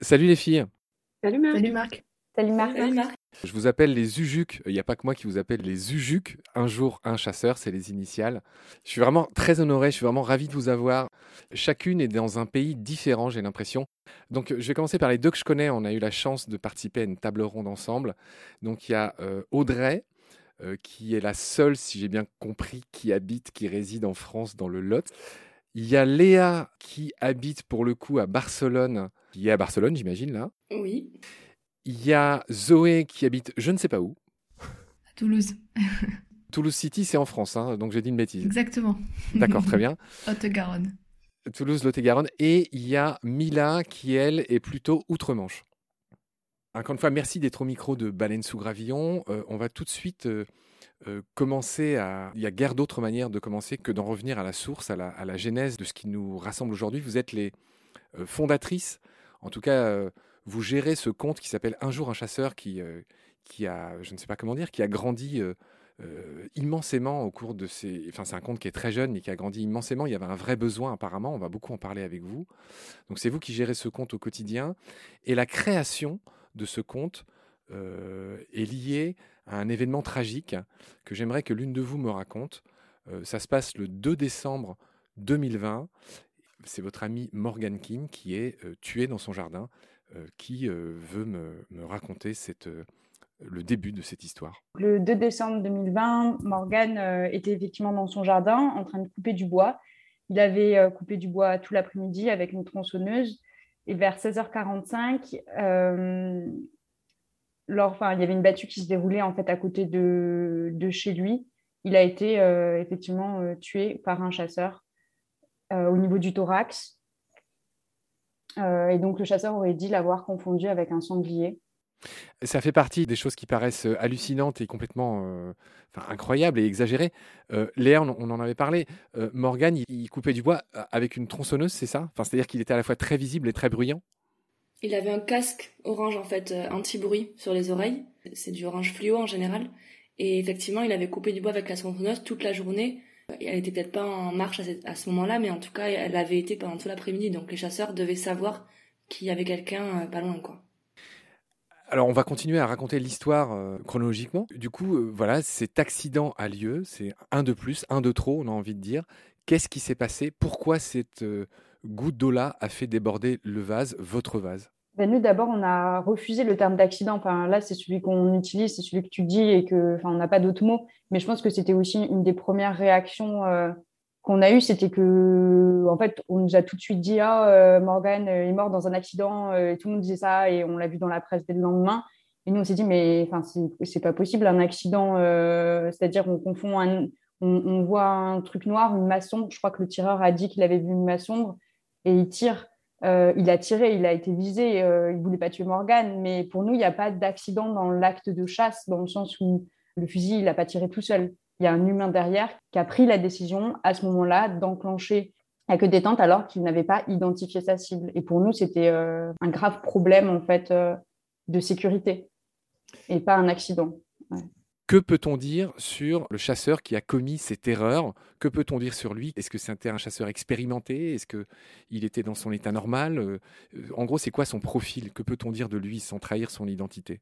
Salut les filles. Salut Marc. Salut Marc. Salut Marc. Salut Marc. Je vous appelle les Ujuk. Il n'y a pas que moi qui vous appelle les Ujuk. Un jour, un chasseur, c'est les initiales. Je suis vraiment très honoré, je suis vraiment ravi de vous avoir. Chacune est dans un pays différent, j'ai l'impression. Donc, je vais commencer par les deux que je connais. On a eu la chance de participer à une table ronde ensemble. Donc, il y a euh, Audrey, euh, qui est la seule, si j'ai bien compris, qui habite, qui réside en France, dans le Lot. Il y a Léa, qui habite pour le coup à Barcelone, qui est à Barcelone, j'imagine, là. Oui. Il y a Zoé qui habite je ne sais pas où. À Toulouse. Toulouse City, c'est en France, hein, donc j'ai dit une bêtise. Exactement. D'accord, très bien. Haute-Garonne. Toulouse, Lot-et-Garonne. Et il y a Mila qui, elle, est plutôt outre-Manche. Encore une fois, merci d'être au micro de Baleine sous Gravillon. Euh, on va tout de suite euh, euh, commencer à. Il y a guère d'autre manière de commencer que d'en revenir à la source, à la, genèse de ce qui nous rassemble aujourd'hui. Vous êtes les euh, fondatrices, en tout cas, euh, vous gérez ce conte qui s'appelle Un jour un chasseur qui, qui a, je ne sais pas comment dire, qui a grandi immensément au cours de ces. Enfin, c'est un conte qui est très jeune, mais qui a grandi immensément. Il y avait un vrai besoin, apparemment. On va beaucoup en parler avec vous. Donc, c'est vous qui gérez ce conte au quotidien. Et la création de ce euh, est liée à un événement tragique que j'aimerais que l'une de vous me raconte. Euh, ça se passe le 2 décembre 2020. C'est votre ami Morgan Kim qui est euh, tué dans son jardin, euh, qui euh, veut me, raconter le début de cette histoire. Le 2 décembre 2020, Morgan était effectivement dans son jardin en train de couper du bois. Il avait coupé du bois tout l'après-midi avec une tronçonneuse. Et vers 16h45, euh, enfin, il y avait une battue qui se déroulait en fait à côté de, de chez lui. Il a été euh, effectivement euh, tué par un chasseur euh, au niveau du thorax. Et donc le chasseur aurait dit l'avoir confondu avec un sanglier. Ça fait partie des choses qui paraissent hallucinantes et complètement enfin, incroyables et exagérées. Euh, Léa, on, en avait parlé. Euh, Morgan, il, il coupait du bois avec une tronçonneuse, c'est ça? Enfin, C'est-à-dire qu'il était à la fois très visible et très bruyant? Il avait un casque orange en fait euh, anti-bruit sur les oreilles. C'est du orange fluo en général. Et effectivement, il avait coupé du bois avec la tronçonneuse toute la journée. Elle était peut-être pas en marche à ce, moment-là, mais en tout cas, elle avait été pendant tout l'après-midi. Donc les chasseurs devaient savoir qu'il y avait quelqu'un euh, pas loin, quoi. Alors, on va continuer à raconter l'histoire euh, chronologiquement. Du coup, voilà, cet accident a lieu. C'est un de plus, un de trop, on a envie de dire. Qu'est-ce qui s'est passé? Pourquoi cette goutte d'eau-là a fait déborder le vase, votre vase Ben, nous, d'abord, on a refusé le terme d'accident. Enfin, là, c'est celui qu'on utilise, c'est celui que tu dis et que, enfin, on n'a pas d'autres mots. Mais je pense que c'était aussi une des premières réactions euh, qu'on a eues, c'était que, en fait, on nous a tout de suite dit, ah, euh, Morgan euh, est mort dans un accident. euh, tout le monde disait ça et on l'a vu dans la presse dès le lendemain. Et nous, on s'est dit, mais enfin, c'est pas possible, un accident. C'est-à-dire, on confond un, on, voit un truc noir, une sombre. Je crois que le tireur a dit qu'il avait vu une sombre et il tire. Euh, il a tiré, il a été visé, euh, il voulait pas tuer Morgan, mais pour nous, il n'y a pas d'accident dans l'acte de chasse, dans le sens où le fusil, il n'a pas tiré tout seul. Il y a un humain derrière qui a pris la décision à ce moment-là d'enclencher la queue détente alors qu'il n'avait pas identifié sa cible. Et pour nous, c'était euh, un grave problème en fait de sécurité et pas un accident. Que peut-on dire sur le chasseur qui a commis cette erreur Que peut-on dire sur lui? Est-ce que c'était un chasseur expérimenté? Est-ce qu'il était dans son état normal? Euh, euh, En gros, c'est quoi son profil? Que peut-on dire de lui sans trahir son identité?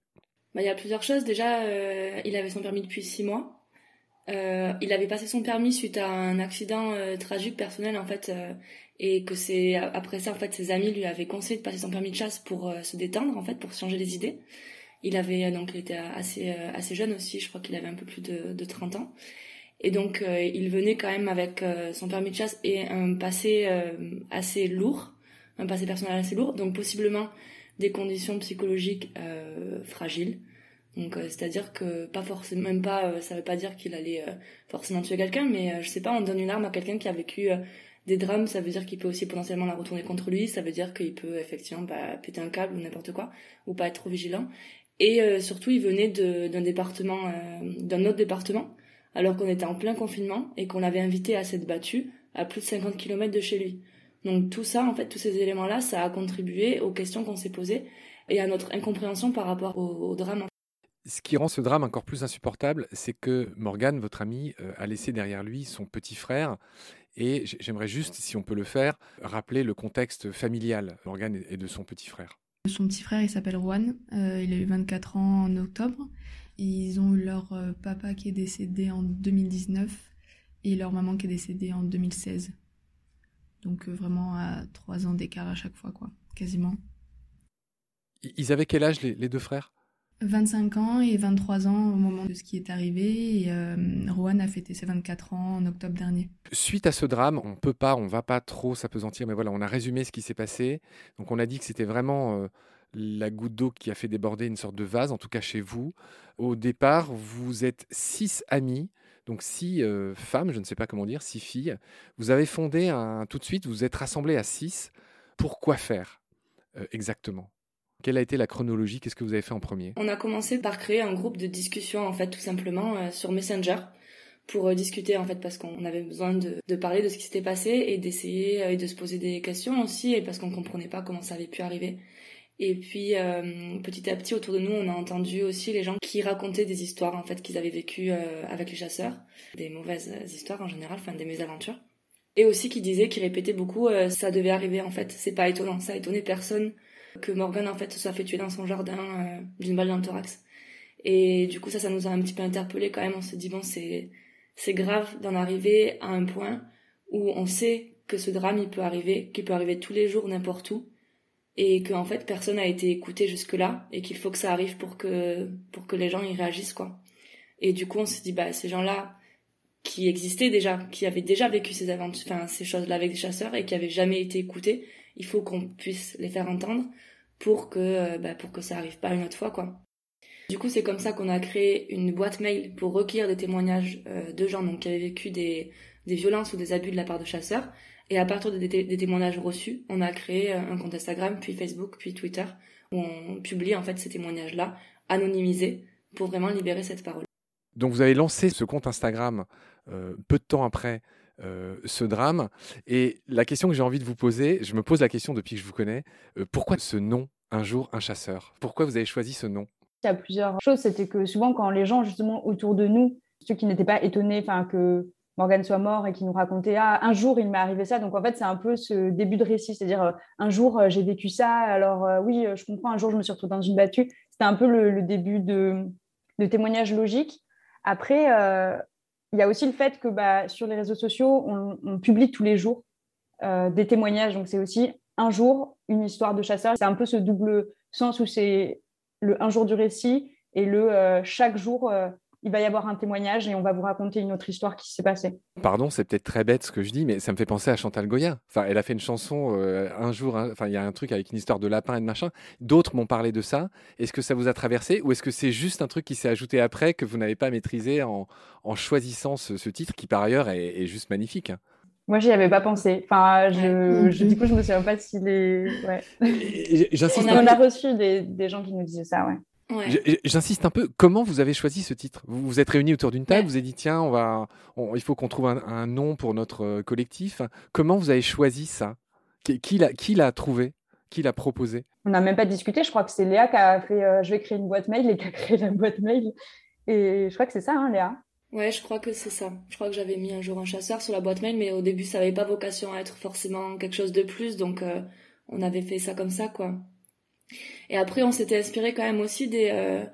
Bah, il y a plusieurs choses. Déjà, euh, il avait son permis depuis six mois. Il avait passé son permis suite à un accident tragique personnel en fait, et que c'est après ça en fait ses amis lui avaient conseillé de passer son permis de chasse pour se détendre en fait, pour changer les idées. Il avait euh, donc il était assez euh, assez jeune aussi, je crois qu'il avait un peu plus de, de 30 ans. Et donc euh, il venait quand même avec euh, son permis de chasse et un passé euh, assez lourd, un passé personnel assez lourd, donc possiblement des conditions psychologiques euh, fragiles. Donc, c'est-à-dire que pas forcément, même pas, ça veut pas dire qu'il allait forcément tuer quelqu'un, mais je sais pas, on donne une arme à quelqu'un qui a vécu des drames, ça veut dire qu'il peut aussi potentiellement la retourner contre lui, ça veut dire qu'il peut effectivement bah, péter un câble ou n'importe quoi, ou pas être trop vigilant. Et euh, surtout, il venait d'un département, euh, d'un autre département, alors qu'on était en plein confinement et qu'on l'avait invité à cette battue à plus de 50 km de chez lui. Donc tout ça, en fait, tous ces éléments-là, ça a contribué aux questions qu'on s'est posées et à notre incompréhension par rapport au, au drame. Ce qui rend ce drame encore plus insupportable, c'est que Morgane, votre ami, euh, a laissé derrière lui son petit frère. Et j'aimerais juste, si on peut le faire, rappeler le contexte familial, Morgane et de son petit frère. Son petit frère, il s'appelle Juan. Euh, il a eu 24 ans en octobre. Ils ont eu leur euh, papa qui est décédé en 2019 et leur maman qui est décédée en 2016. Donc vraiment à trois ans d'écart à chaque fois, quoi, quasiment. Ils avaient quel âge les deux frères? 25 ans et 23 ans au moment de ce qui est arrivé. Et euh, a fêté ses 24 ans en octobre dernier. Suite à ce drame, on peut pas, on va pas trop s'apesantir, mais voilà, on a résumé ce qui s'est passé. Donc on a dit que c'était vraiment euh, la goutte d'eau qui a fait déborder une sorte de vase, en tout cas chez vous. Au départ, vous êtes six amis. Donc six euh, femmes, je ne sais pas comment dire, six filles. Vous avez fondé un, tout de suite, vous êtes rassemblés à six. Pour quoi faire exactement? Quelle a été la chronologie? Qu'est-ce que vous avez fait en premier? On a commencé par créer un groupe de discussion, en fait, tout simplement, euh, sur Messenger pour euh, discuter en fait parce qu'on avait besoin de, parler de ce qui s'était passé et d'essayer euh, de se poser des questions aussi et parce qu'on comprenait pas comment ça avait pu arriver. Et puis petit à petit autour de nous, on a entendu aussi les gens qui racontaient des histoires en fait qu'ils avaient vécues avec les chasseurs, des mauvaises histoires en général, enfin des mésaventures. Et aussi qui disaient, qui répétaient beaucoup, ça devait arriver en fait. C'est pas étonnant, ça a étonné personne que Morgan en fait se soit fait tuer dans son jardin euh, d'une balle dans le thorax. Et du coup ça ça nous a un petit peu interpellé quand même. On s'est dit bon c'est c'est grave d'en arriver à un point où on sait que ce drame il peut arriver, qu'il peut arriver tous les jours n'importe où et que en fait personne n'a été écouté jusque là et qu'il faut que ça arrive pour que pour que les gens y réagissent quoi. Et du coup on s'est dit bah ces gens là qui existaient déjà, qui avaient déjà vécu ces aventures, enfin ces choses-là avec des chasseurs et qui avaient jamais été écoutés, il faut qu'on puisse les faire entendre pour que euh, bah, pour que ça arrive pas une autre fois quoi. Du coup, c'est comme ça qu'on a créé une boîte mail pour recueillir des témoignages euh, de gens donc, qui avaient vécu des, des violences ou des abus de la part de chasseurs. Et à partir des, témoignages reçus, on a créé euh, un compte Instagram, puis Facebook, puis Twitter, où on publie en fait ces témoignages-là, anonymisés, pour vraiment libérer cette parole. Donc vous avez lancé ce compte Instagram peu de temps après euh, ce drame. Et la question que j'ai envie de vous poser, je me pose la question depuis que je vous connais, euh, pourquoi ce nom, un jour un chasseur? Pourquoi vous avez choisi ce nom? Il y a plusieurs choses. C'était que souvent, quand les gens, justement, autour de nous, ceux qui n'étaient pas étonnés que Morgane soit mort et qui nous racontait ah, un jour il m'est arrivé ça. Donc en fait, c'est un peu ce début de récit, c'est-à-dire euh, un jour j'ai vécu ça, alors oui, je comprends, un jour je me suis retrouvée dans une battue. C'était un peu le, début de, de témoignage logique. Après, il y a aussi le fait que bah, sur les réseaux sociaux, on, publie tous les jours euh, des témoignages. Donc, c'est aussi un jour, une histoire de chasseur. C'est un peu ce double sens où c'est le un jour du récit et le euh, chaque jour, euh, il va y avoir un témoignage et on va vous raconter une autre histoire qui s'est passée. Pardon, c'est peut-être très bête ce que je dis, mais ça me fait penser à Chantal Goya. Enfin, elle a fait une chanson un jour, hein, enfin, il y a un truc avec une histoire de lapin et de machin. D'autres m'ont parlé de ça. Est-ce que ça vous a traversé ou est-ce que c'est juste un truc qui s'est ajouté après que vous n'avez pas maîtrisé en, en choisissant ce, titre qui par ailleurs est, juste magnifique hein? Moi, j'y avais pas pensé. Enfin, je, du coup, je me souviens pas s'il est. Ouais. On, a, on a reçu des, des, gens qui nous disaient ça, ouais. J'insiste un peu. Comment vous avez choisi ce titre? Vous vous êtes réunis autour d'une table. Vous avez dit tiens, on va, il faut qu'on trouve un, nom pour notre euh, collectif. Comment vous avez choisi ça? Qui l'a, qui l'a trouvé? Qui l'a proposé? On n'a même pas discuté. Je crois que c'est Léa qui a fait. Euh, je vais créer une boîte mail et qui a créé la boîte mail. Et je crois que c'est ça, hein, Léa? Ouais, je crois que c'est ça. Je crois que j'avais mis un jour un chasseur sur la boîte mail, mais au début, ça n'avait pas vocation à être forcément quelque chose de plus, donc euh, on avait fait ça comme ça, quoi. Et après, on s'était inspiré quand même aussi des, euh,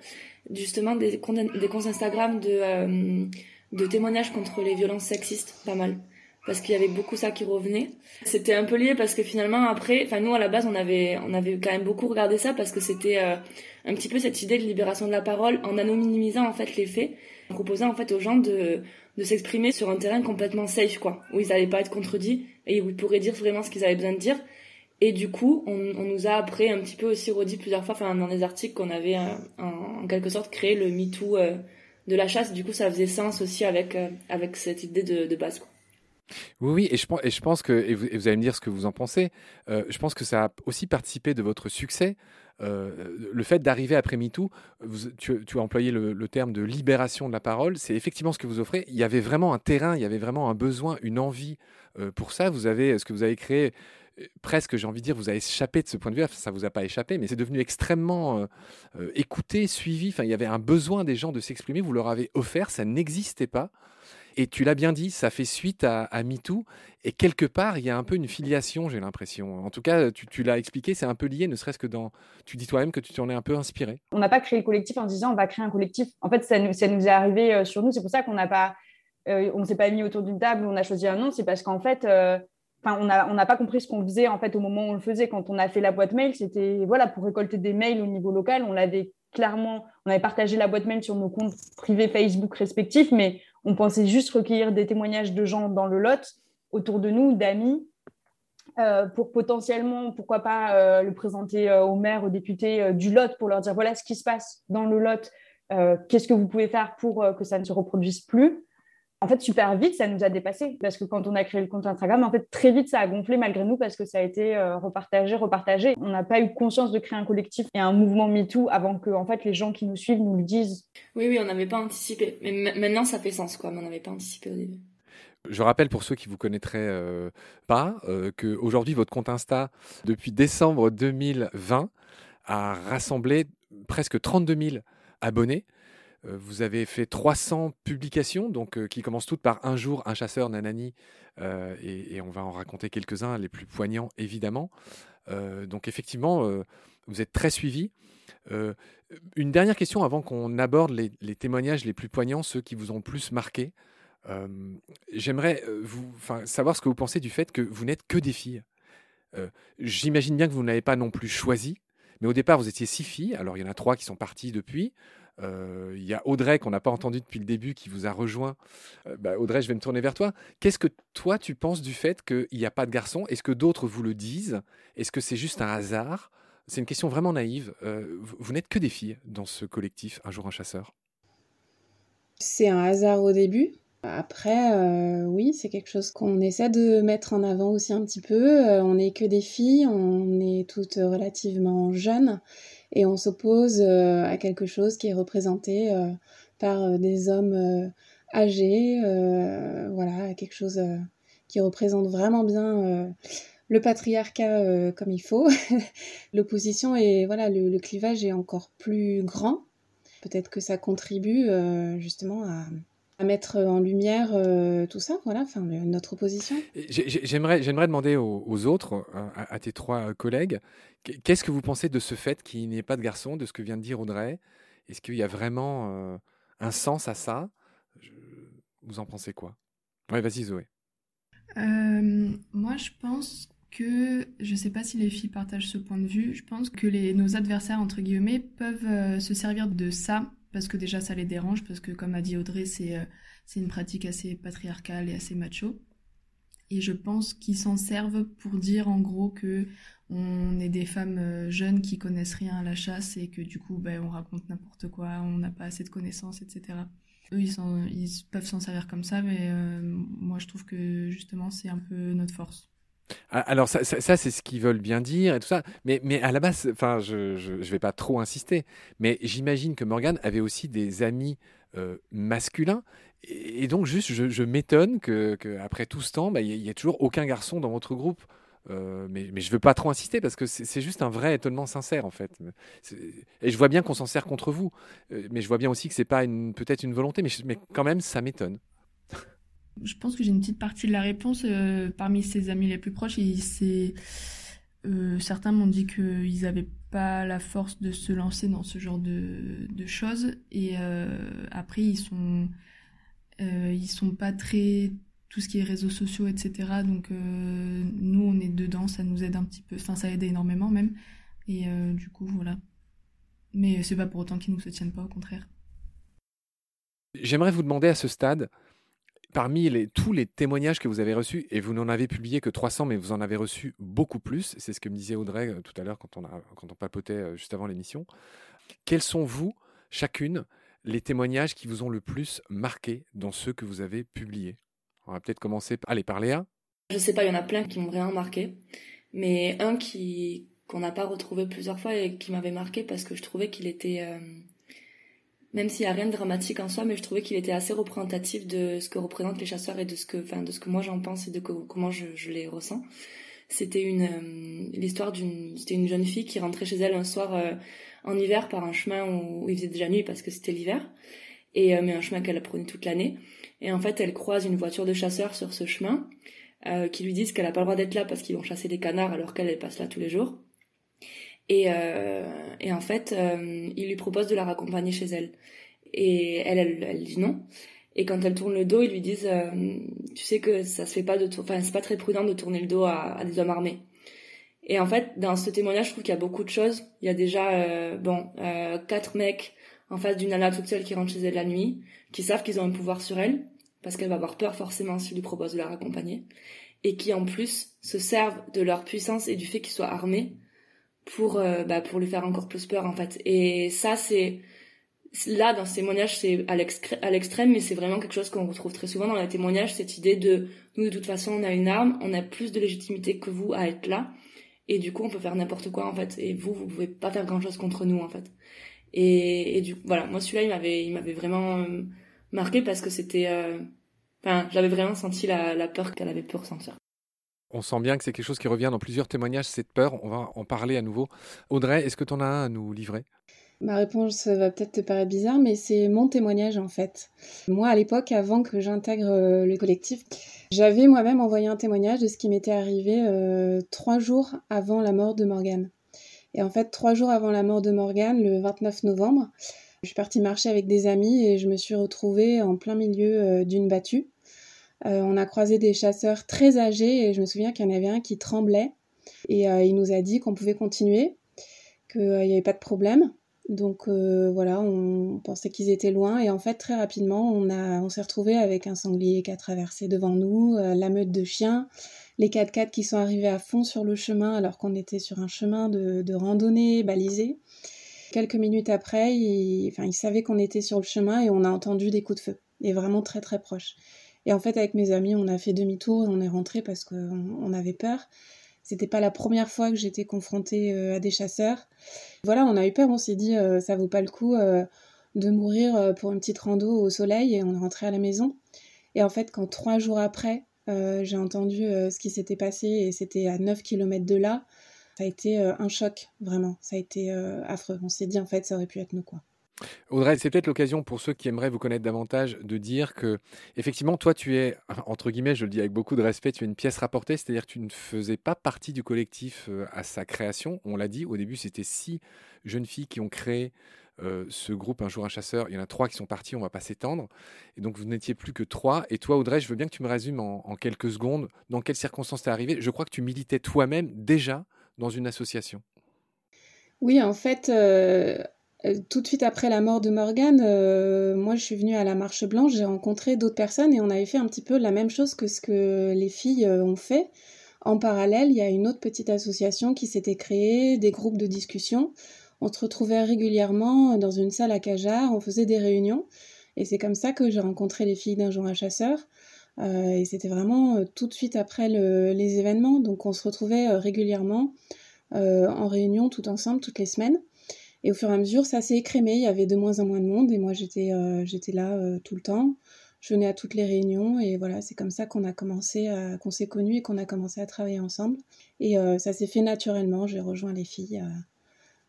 justement, des comptes, Instagram de, euh, de témoignages contre les violences sexistes, pas mal. Parce qu'il y avait beaucoup ça qui revenait. C'était un peu lié parce que finalement, après, enfin, nous, à la base, on avait, on avait quand même beaucoup regardé ça parce que c'était euh, un petit peu cette idée de libération de la parole en anonymisant, en fait, les faits, en proposant, en fait, aux gens de, de s'exprimer sur un terrain complètement safe, quoi, où ils n'allaient pas être contredits et où ils pourraient dire vraiment ce qu'ils avaient besoin de dire et du coup, on, nous a après un petit peu aussi redit plusieurs fois, dans les articles qu'on avait euh, en, quelque sorte créé le MeToo euh, de la chasse. Du coup, ça faisait sens aussi avec euh, avec cette idée de, base. Oui, oui, et je, pense, et je pense que, et vous, allez me dire ce que vous en pensez, euh, je pense que ça a aussi participé de votre succès. Le fait d'arriver après MeToo, tu, tu, as employé le, le, terme de libération de la parole, c'est effectivement ce que vous offrez. Il y avait vraiment un terrain, il y avait vraiment un besoin, une envie pour ça. Vous avez, ce que vous avez créé, presque, j'ai envie de dire, vous avez échappé de ce point de vue. Enfin, ça vous a pas échappé, mais c'est devenu extrêmement écouté, suivi. Enfin, il y avait un besoin des gens de s'exprimer. Vous leur avez offert, ça n'existait pas. Et tu l'as bien dit, ça fait suite à, MeToo. Et quelque part, il y a un peu une filiation, j'ai l'impression. En tout cas, tu, l'as expliqué, c'est un peu lié, ne serait-ce que dans. Tu dis toi-même que tu t'en es un peu inspiré. On n'a pas créé le collectif en disant on va créer un collectif. En fait, ça nous, est arrivé euh, sur nous. C'est pour ça qu'on n'a pas. Euh, on ne s'est pas mis autour d'une table, on a choisi un nom. C'est parce qu'en fait. Euh, on n'a pas compris ce qu'on faisait en fait au moment où on le faisait. Quand on a fait la boîte mail, c'était voilà pour récolter des mails au niveau local. On l'avait clairement, on avait partagé la boîte mail sur nos comptes privés Facebook respectifs, mais on pensait juste recueillir des témoignages de gens dans le Lot autour de nous, d'amis, euh, pour potentiellement, pourquoi pas, euh, le présenter euh, au maire, aux députés du Lot pour leur dire voilà ce qui se passe dans le Lot, qu'est-ce que vous pouvez faire pour que ça ne se reproduise plus en fait, super vite, ça nous a dépassé. Parce que quand on a créé le compte Instagram, en fait, très vite, ça a gonflé malgré nous parce que ça a été euh, repartagé, repartagé. On n'a pas eu conscience de créer un collectif et un mouvement MeToo avant que, en fait, les gens qui nous suivent nous le disent. Oui, oui, on n'avait pas anticipé. Mais maintenant, ça fait sens, quoi. Mais on n'avait pas anticipé au début. Je rappelle pour ceux qui vous connaîtraient euh, pas euh, que aujourd'hui votre compte Insta depuis décembre 2020 a rassemblé presque 32 000 abonnés. Euh, vous avez fait 300 publications, donc euh, qui commencent toutes par un jour, un chasseur, nanani, euh, et, on va en raconter quelques-uns, les plus poignants évidemment. donc effectivement, vous êtes très suivi. une dernière question avant qu'on aborde les, témoignages les plus poignants, ceux qui vous ont plus marqué. J'aimerais savoir ce que vous pensez du fait que vous n'êtes que des filles. J'imagine bien que vous n'avez pas non plus choisi, mais au départ, vous étiez six filles. Alors, il y en a trois qui sont parties depuis. Euh, il y a Audrey qu'on n'a pas entendu depuis le début qui vous a rejoint. Euh, bah, Audrey, je vais me tourner vers toi. Qu'est-ce que toi tu penses du fait qu'il n'y a pas de garçons? Est-ce que d'autres vous le disent? Est-ce que c'est juste un hasard? C'est une question vraiment naïve. Euh, vous, n'êtes que des filles dans ce collectif Un jour un chasseur. C'est un hasard au début. Après, oui, c'est quelque chose qu'on essaie de mettre en avant aussi un petit peu. on n'est que des filles, on est toutes relativement jeunes et on s'oppose euh, à quelque chose qui est représenté euh, par euh, des hommes âgés, voilà, quelque chose qui représente vraiment bien le patriarcat comme il faut. L'opposition et voilà, le, clivage est encore plus grand. Peut-être que ça contribue justement à, mettre en lumière tout ça, voilà, enfin notre opposition. J'aimerais, j'aimerais demander aux, autres, à, tes trois collègues, Qu'est-ce que vous pensez de ce fait qu'il n'y ait pas de garçon, de ce que vient de dire Audrey? Est-ce qu'il y a vraiment euh, un sens à ça? Vous en pensez quoi? Oui, vas-y Zoé. Euh, moi, je pense que, je ne sais pas si les filles partagent ce point de vue, je pense que les, nos adversaires, entre guillemets, peuvent euh, se servir de ça, parce que déjà ça les dérange, parce que comme a dit Audrey, c'est une pratique assez patriarcale et assez macho. Et je pense qu'ils s'en servent pour dire en gros que on est des femmes euh, jeunes qui connaissent rien à la chasse et que du coup ben, on raconte n'importe quoi, on n'a pas assez de connaissances, etc. Eux, ils, ils peuvent s'en servir comme ça, mais euh, moi je trouve que justement c'est un peu notre force. Ah, alors ça, c'est ce qu'ils veulent bien dire et tout ça, mais, mais à la base, enfin je, je, vais pas trop insister, mais j'imagine que Morgane avait aussi des amis euh, masculins et, donc juste je, m'étonne que, après tout ce temps, bah, il n'y ait toujours aucun garçon dans votre groupe. Euh, mais, mais je veux pas trop insister parce que c'est juste un vrai étonnement sincère en fait. Et je vois bien qu'on s'en sert contre vous, euh, mais je vois bien aussi que c'est pas peut-être une volonté, mais, mais quand même ça m'étonne. Je pense que j'ai une petite partie de la réponse euh, parmi ses amis les plus proches. Et certains m'ont dit qu'ils n'avaient pas la force de se lancer dans ce genre de, choses. Et après, ils sont, ils sont pas très tout ce qui est réseaux sociaux, etc. Donc euh, nous, on est dedans, ça nous aide un petit peu, enfin ça aide énormément même. Et euh, du coup, voilà. Mais c'est pas pour autant qu'ils nous soutiennent pas, au contraire. J'aimerais vous demander à ce stade, parmi les, tous les témoignages que vous avez reçus, et vous n'en avez publié que 300, mais vous en avez reçu beaucoup plus, c'est ce que me disait Audrey euh, tout à l'heure quand on, quand on papotait juste avant l'émission, quels sont vous, chacune, les témoignages qui vous ont le plus marqué dans ceux que vous avez publiés? On va peut-être commencer par aller parler à. Je sais pas, il y en a plein qui m'ont vraiment marqué, mais un qui qu'on n'a pas retrouvé plusieurs fois et qui m'avait marqué parce que je trouvais qu'il était euh, même s'il n'y a rien de dramatique en soi, mais je trouvais qu'il était assez représentatif de ce que représentent les chasseurs et de ce que, enfin, de ce que moi j'en pense et de comment je, les ressens. C'était une l'histoire d'une c'était une jeune fille qui rentrait chez elle un soir en hiver par un chemin où, il faisait déjà nuit parce que c'était l'hiver. Et mais un chemin qu'elle prenait toute l'année. Et en fait elle croise une voiture de chasseurs sur ce chemin qui lui disent qu'elle a pas le droit d'être là parce qu'ils vont chasser des canards alors qu'elle elle passe là tous les jours et, euh, et en fait, euh, il lui propose de la raccompagner chez elle. Et elle, elle, elle, dit non. Et quand elle tourne le dos, ils lui disent, euh, tu sais que ça se fait pas de, enfin c'est pas très prudent de tourner le dos à, à, des hommes armés. Et en fait, dans ce témoignage, je trouve qu'il y a beaucoup de choses. Il y a déjà, euh, bon, euh, quatre mecs en face d'une nana toute seule qui rentre chez elle la nuit, qui savent qu'ils ont un pouvoir sur elle, parce qu'elle va avoir peur forcément s'il lui propose de la raccompagner, et qui en plus se servent de leur puissance et du fait qu'ils soient armés pour euh, bah, pour lui faire encore plus peur en fait. Et ça c'est là dans ce témoignage c'est à l'extrême mais c'est vraiment quelque chose qu'on retrouve très souvent dans les témoignages cette idée de nous de toute façon on a une arme, on a plus de légitimité que vous à être là et du coup on peut faire n'importe quoi en fait et vous vous pouvez pas faire grand chose contre nous en fait. Et, et du voilà, moi celui-là il m'avait il m'avait vraiment euh, marqué parce que c'était euh, enfin j'avais vraiment senti la, la peur qu'elle avait pu ressentir. On sent bien que c'est quelque chose qui revient dans plusieurs témoignages, cette peur. On va en parler à nouveau. Audrey, est-ce que tu en as un à nous livrer? Ma réponse va peut-être te paraître bizarre, mais c'est mon témoignage en fait. Moi, à l'époque, avant que j'intègre euh, le collectif, j'avais moi-même envoyé un témoignage de ce qui m'était arrivé euh, trois jours avant la mort de Morgane. Et en fait, trois jours avant la mort de Morgane, le 29 novembre, je suis partie marcher avec des amis et je me suis retrouvée en plein milieu euh, d'une battue. Euh, on a croisé des chasseurs très âgés et je me souviens qu'il y en avait un qui tremblait et euh, il nous a dit qu'on pouvait continuer, qu'il n'y avait pas de problème. Donc euh, voilà, on pensait qu'ils étaient loin et en fait très rapidement on, s'est retrouvé avec un sanglier qui a traversé devant nous, la meute de chiens, les 4x4 qui sont arrivés à fond sur le chemin alors qu'on était sur un chemin de, randonnée balisé. Quelques minutes après, il, enfin, il savait qu'on était sur le chemin et on a entendu des coups de feu, et vraiment très très proches. Et en fait, avec mes amis, on a fait demi-tour et on est rentré parce qu'on avait peur. C'était pas la première fois que j'étais confrontée euh, à des chasseurs. Voilà, on a eu peur, on s'est dit euh, ça vaut pas le coup euh, de mourir pour une petite rando au soleil et on est rentré à la maison. Et en fait, quand trois jours après, j'ai entendu ce qui s'était passé et c'était à 9 km de là, ça a été un choc, vraiment. Ça a été affreux. On s'est dit en fait, ça aurait pu être nous quoi. Audrey, c'est peut-être l'occasion pour ceux qui aimeraient vous connaître davantage de dire que, effectivement, toi, tu es, entre guillemets, je le dis avec beaucoup de respect, tu es une pièce rapportée, c'est-à-dire que tu ne faisais pas partie du collectif euh, à sa création. On l'a dit, au début, c'était six jeunes filles qui ont créé euh, ce groupe Un jour un chasseur. Il y en a trois qui sont partis, on va pas s'étendre. Et donc, vous n'étiez plus que trois. Et toi, Audrey, je veux bien que tu me résumes en, quelques secondes dans quelles circonstances es arrivé. Je crois que tu militais toi-même déjà dans une association. Oui, en fait, euh, tout de suite après la mort de Morgane, euh, moi je suis venue à la Marche Blanche, j'ai rencontré d'autres personnes et on avait fait un petit peu la même chose que ce que les filles euh, ont fait. En parallèle, il y a une autre petite association qui s'était créée, des groupes de discussion. On se retrouvait régulièrement dans une salle à Cajar, on faisait des réunions et c'est comme ça que j'ai rencontré les filles d'un jour à chasseur. et c'était vraiment tout de suite après les événements, donc on se retrouvait régulièrement en réunion tout ensemble toutes les semaines. Et au fur et à mesure, ça s'est écrémé. Il y avait de moins en moins de monde et moi, j'étais euh, j'étais là euh, tout le temps. Je venais à toutes les réunions et voilà, c'est comme ça qu'on a commencé, qu'on s'est connus et qu'on a commencé à travailler ensemble. Et euh, ça s'est fait naturellement. J'ai rejoint les filles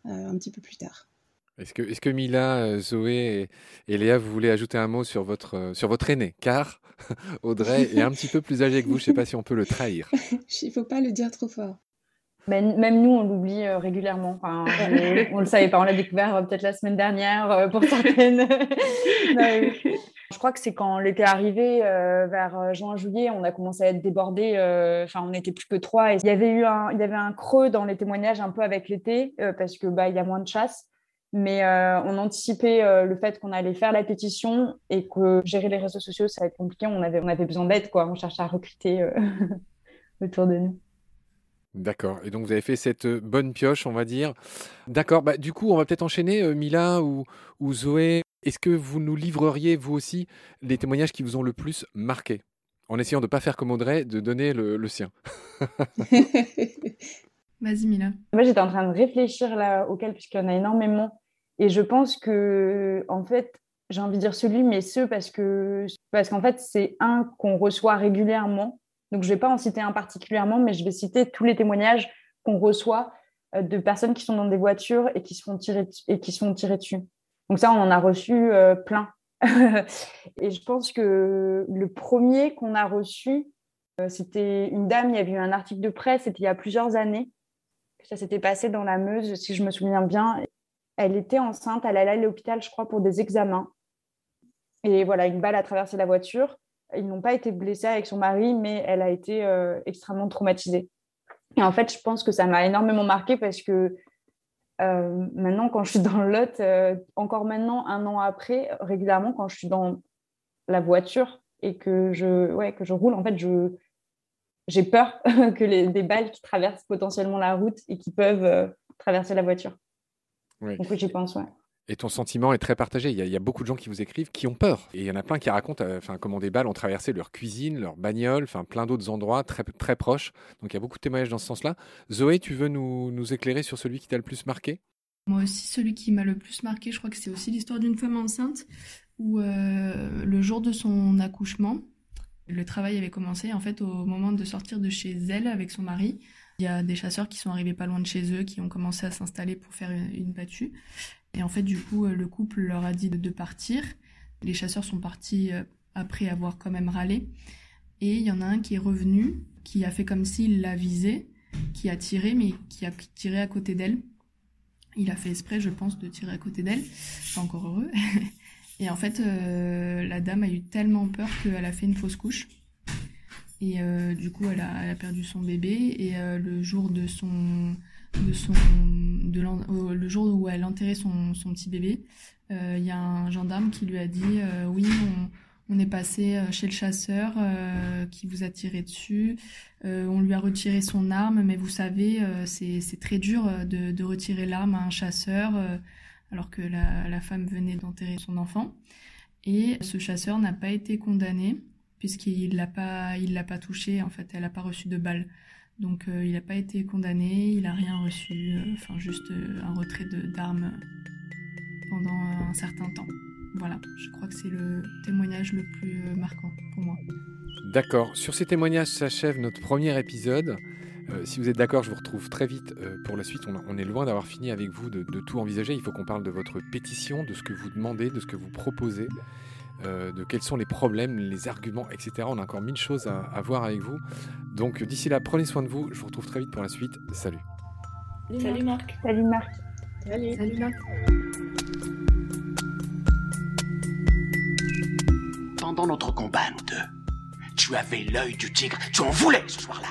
un petit peu plus tard. Est-ce que, est que Mila, Zoé et, Léa, vous voulez ajouter un mot sur votre, sur votre aîné Car Audrey est un petit peu plus âgée que vous, je ne sais pas si on peut le trahir. Il ne faut pas le dire trop fort. Même, nous, on l'oublie euh, régulièrement. Enfin, on ne le savait pas, on l'a découvert euh, peut-être la semaine dernière euh, pour certaines. je crois que c'est quand l'été arrivé, vers juin-juillet, on a commencé à être débordés. Enfin, on n'était plus que trois. Et il y avait eu un, il y avait un creux dans les témoignages un peu avec l'été parce que bah, il y a moins de chasse. Mais on anticipait le fait qu'on allait faire la pétition et que gérer les réseaux sociaux, ça va être compliqué. On avait, on avait besoin d'aide, quoi. On cherchait à recruter autour de nous. D'accord. Et donc vous avez fait cette euh, bonne pioche, on va dire. D'accord. Bah, du coup, on va peut-être enchaîner, euh, Mila ou, ou Zoé. Est-ce que vous nous livreriez, vous aussi, les témoignages qui vous ont le plus marqué? En essayant de ne pas faire comme Audrey, de donner le, sien. Vas-y, Mila. Moi, j'étais en train de réfléchir là auquel, puisqu'il y en a énormément. Et je pense que, en fait, j'ai envie de dire celui, mais ceux, parce que parce qu'en fait, c'est un qu'on reçoit régulièrement Donc, je ne vais pas en citer un particulièrement, mais je vais citer tous les témoignages qu'on reçoit euh, de personnes qui sont dans des voitures et qui se font tirer, et qui dessus. Donc ça, on en a reçu euh, plein. et je pense que le premier qu'on a reçu, euh, c'était une dame, il y avait eu un article de presse, c'était il y a plusieurs années. Ça s'était passé dans la Meuse, si je me souviens bien. Elle était enceinte, elle allait à l'hôpital, je crois, pour des examens. Et voilà, une balle a traversé la voiture. Ils n'ont pas été blessés avec son mari, mais elle a été extrêmement traumatisée. Et en fait, je pense que ça m'a énormément marqué parce que euh, maintenant, quand je suis dans le Lot, euh, encore maintenant, un an après, régulièrement, quand je suis dans la voiture et que je, ouais, que je roule, en fait, je, j'ai peur que les, des balles qui traversent potentiellement la route et qui peuvent euh, traverser la voiture. Oui. Donc, j'y pense, ouais. Et ton sentiment est très partagé. Il y, a, beaucoup de gens qui vous écrivent qui ont peur. Et il y en a plein qui racontent euh, comment des balles ont traversé leur cuisine, leur bagnole, enfin, plein d'autres endroits très, très proches. Donc il y a beaucoup de témoignages dans ce sens-là. Zoé, tu veux nous, nous éclairer sur celui qui t'a le plus marqué? Moi aussi, celui qui m'a le plus marqué, je crois que c'est aussi l'histoire d'une femme enceinte où euh, le jour de son accouchement, le travail avait commencé en fait au moment de sortir de chez elle avec son mari. Il y a des chasseurs qui sont arrivés pas loin de chez eux, qui ont commencé à s'installer pour faire une battue. Et en fait, du coup, euh, le couple leur a dit de, partir. Les chasseurs sont partis euh, après avoir quand même râlé. Et il y en a un qui est revenu, qui a fait comme s'il la visait, qui a tiré, mais qui a tiré à côté d'elle. Il a fait exprès, je pense, de tirer à côté d'elle. Pas encore heureux. Et en fait, euh, la dame a eu tellement peur qu'elle a fait une fausse couche. Et du coup, elle a, elle a, perdu son bébé. Et le jour de son de son, de le jour où elle enterrait son, son petit bébé, euh, il y a un gendarme qui lui a dit euh, oui, on, on, est passé euh, chez le chasseur qui vous a tiré dessus, on lui a retiré son arme, mais vous savez, c'est très dur de, de retirer l'arme à un chasseur alors que la, la femme venait d'enterrer son enfant. Et ce chasseur n'a pas été condamné puisqu'il l'a pas, il l'a pas touché. En fait, elle n'a pas reçu de balle. Donc euh, il n'a pas été condamné, il n'a rien reçu, euh, enfin juste euh, un retrait d'armes pendant un certain temps. Voilà, je crois que c'est le témoignage le plus marquant pour moi. D'accord, sur ces témoignages s'achève notre premier épisode. si vous êtes d'accord, je vous retrouve très vite pour la suite. On, est loin d'avoir fini avec vous de, de tout envisager. Il faut qu'on parle de votre pétition, de ce que vous demandez, de ce que vous proposez. Euh, de quels sont les problèmes, les arguments, etc. On a encore mille choses à, voir avec vous. Donc d'ici là, prenez soin de vous. Je vous retrouve très vite pour la suite. Salut. Salut Marc. Salut Marc. Salut. Salut Marc. Pendant notre combat, nous deux, tu avais l'œil du tigre. Tu en voulais ce soir-là.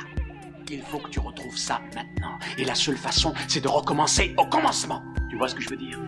Il faut que tu retrouves ça maintenant. Et la seule façon, c'est de recommencer au commencement. Tu vois ce que je veux dire?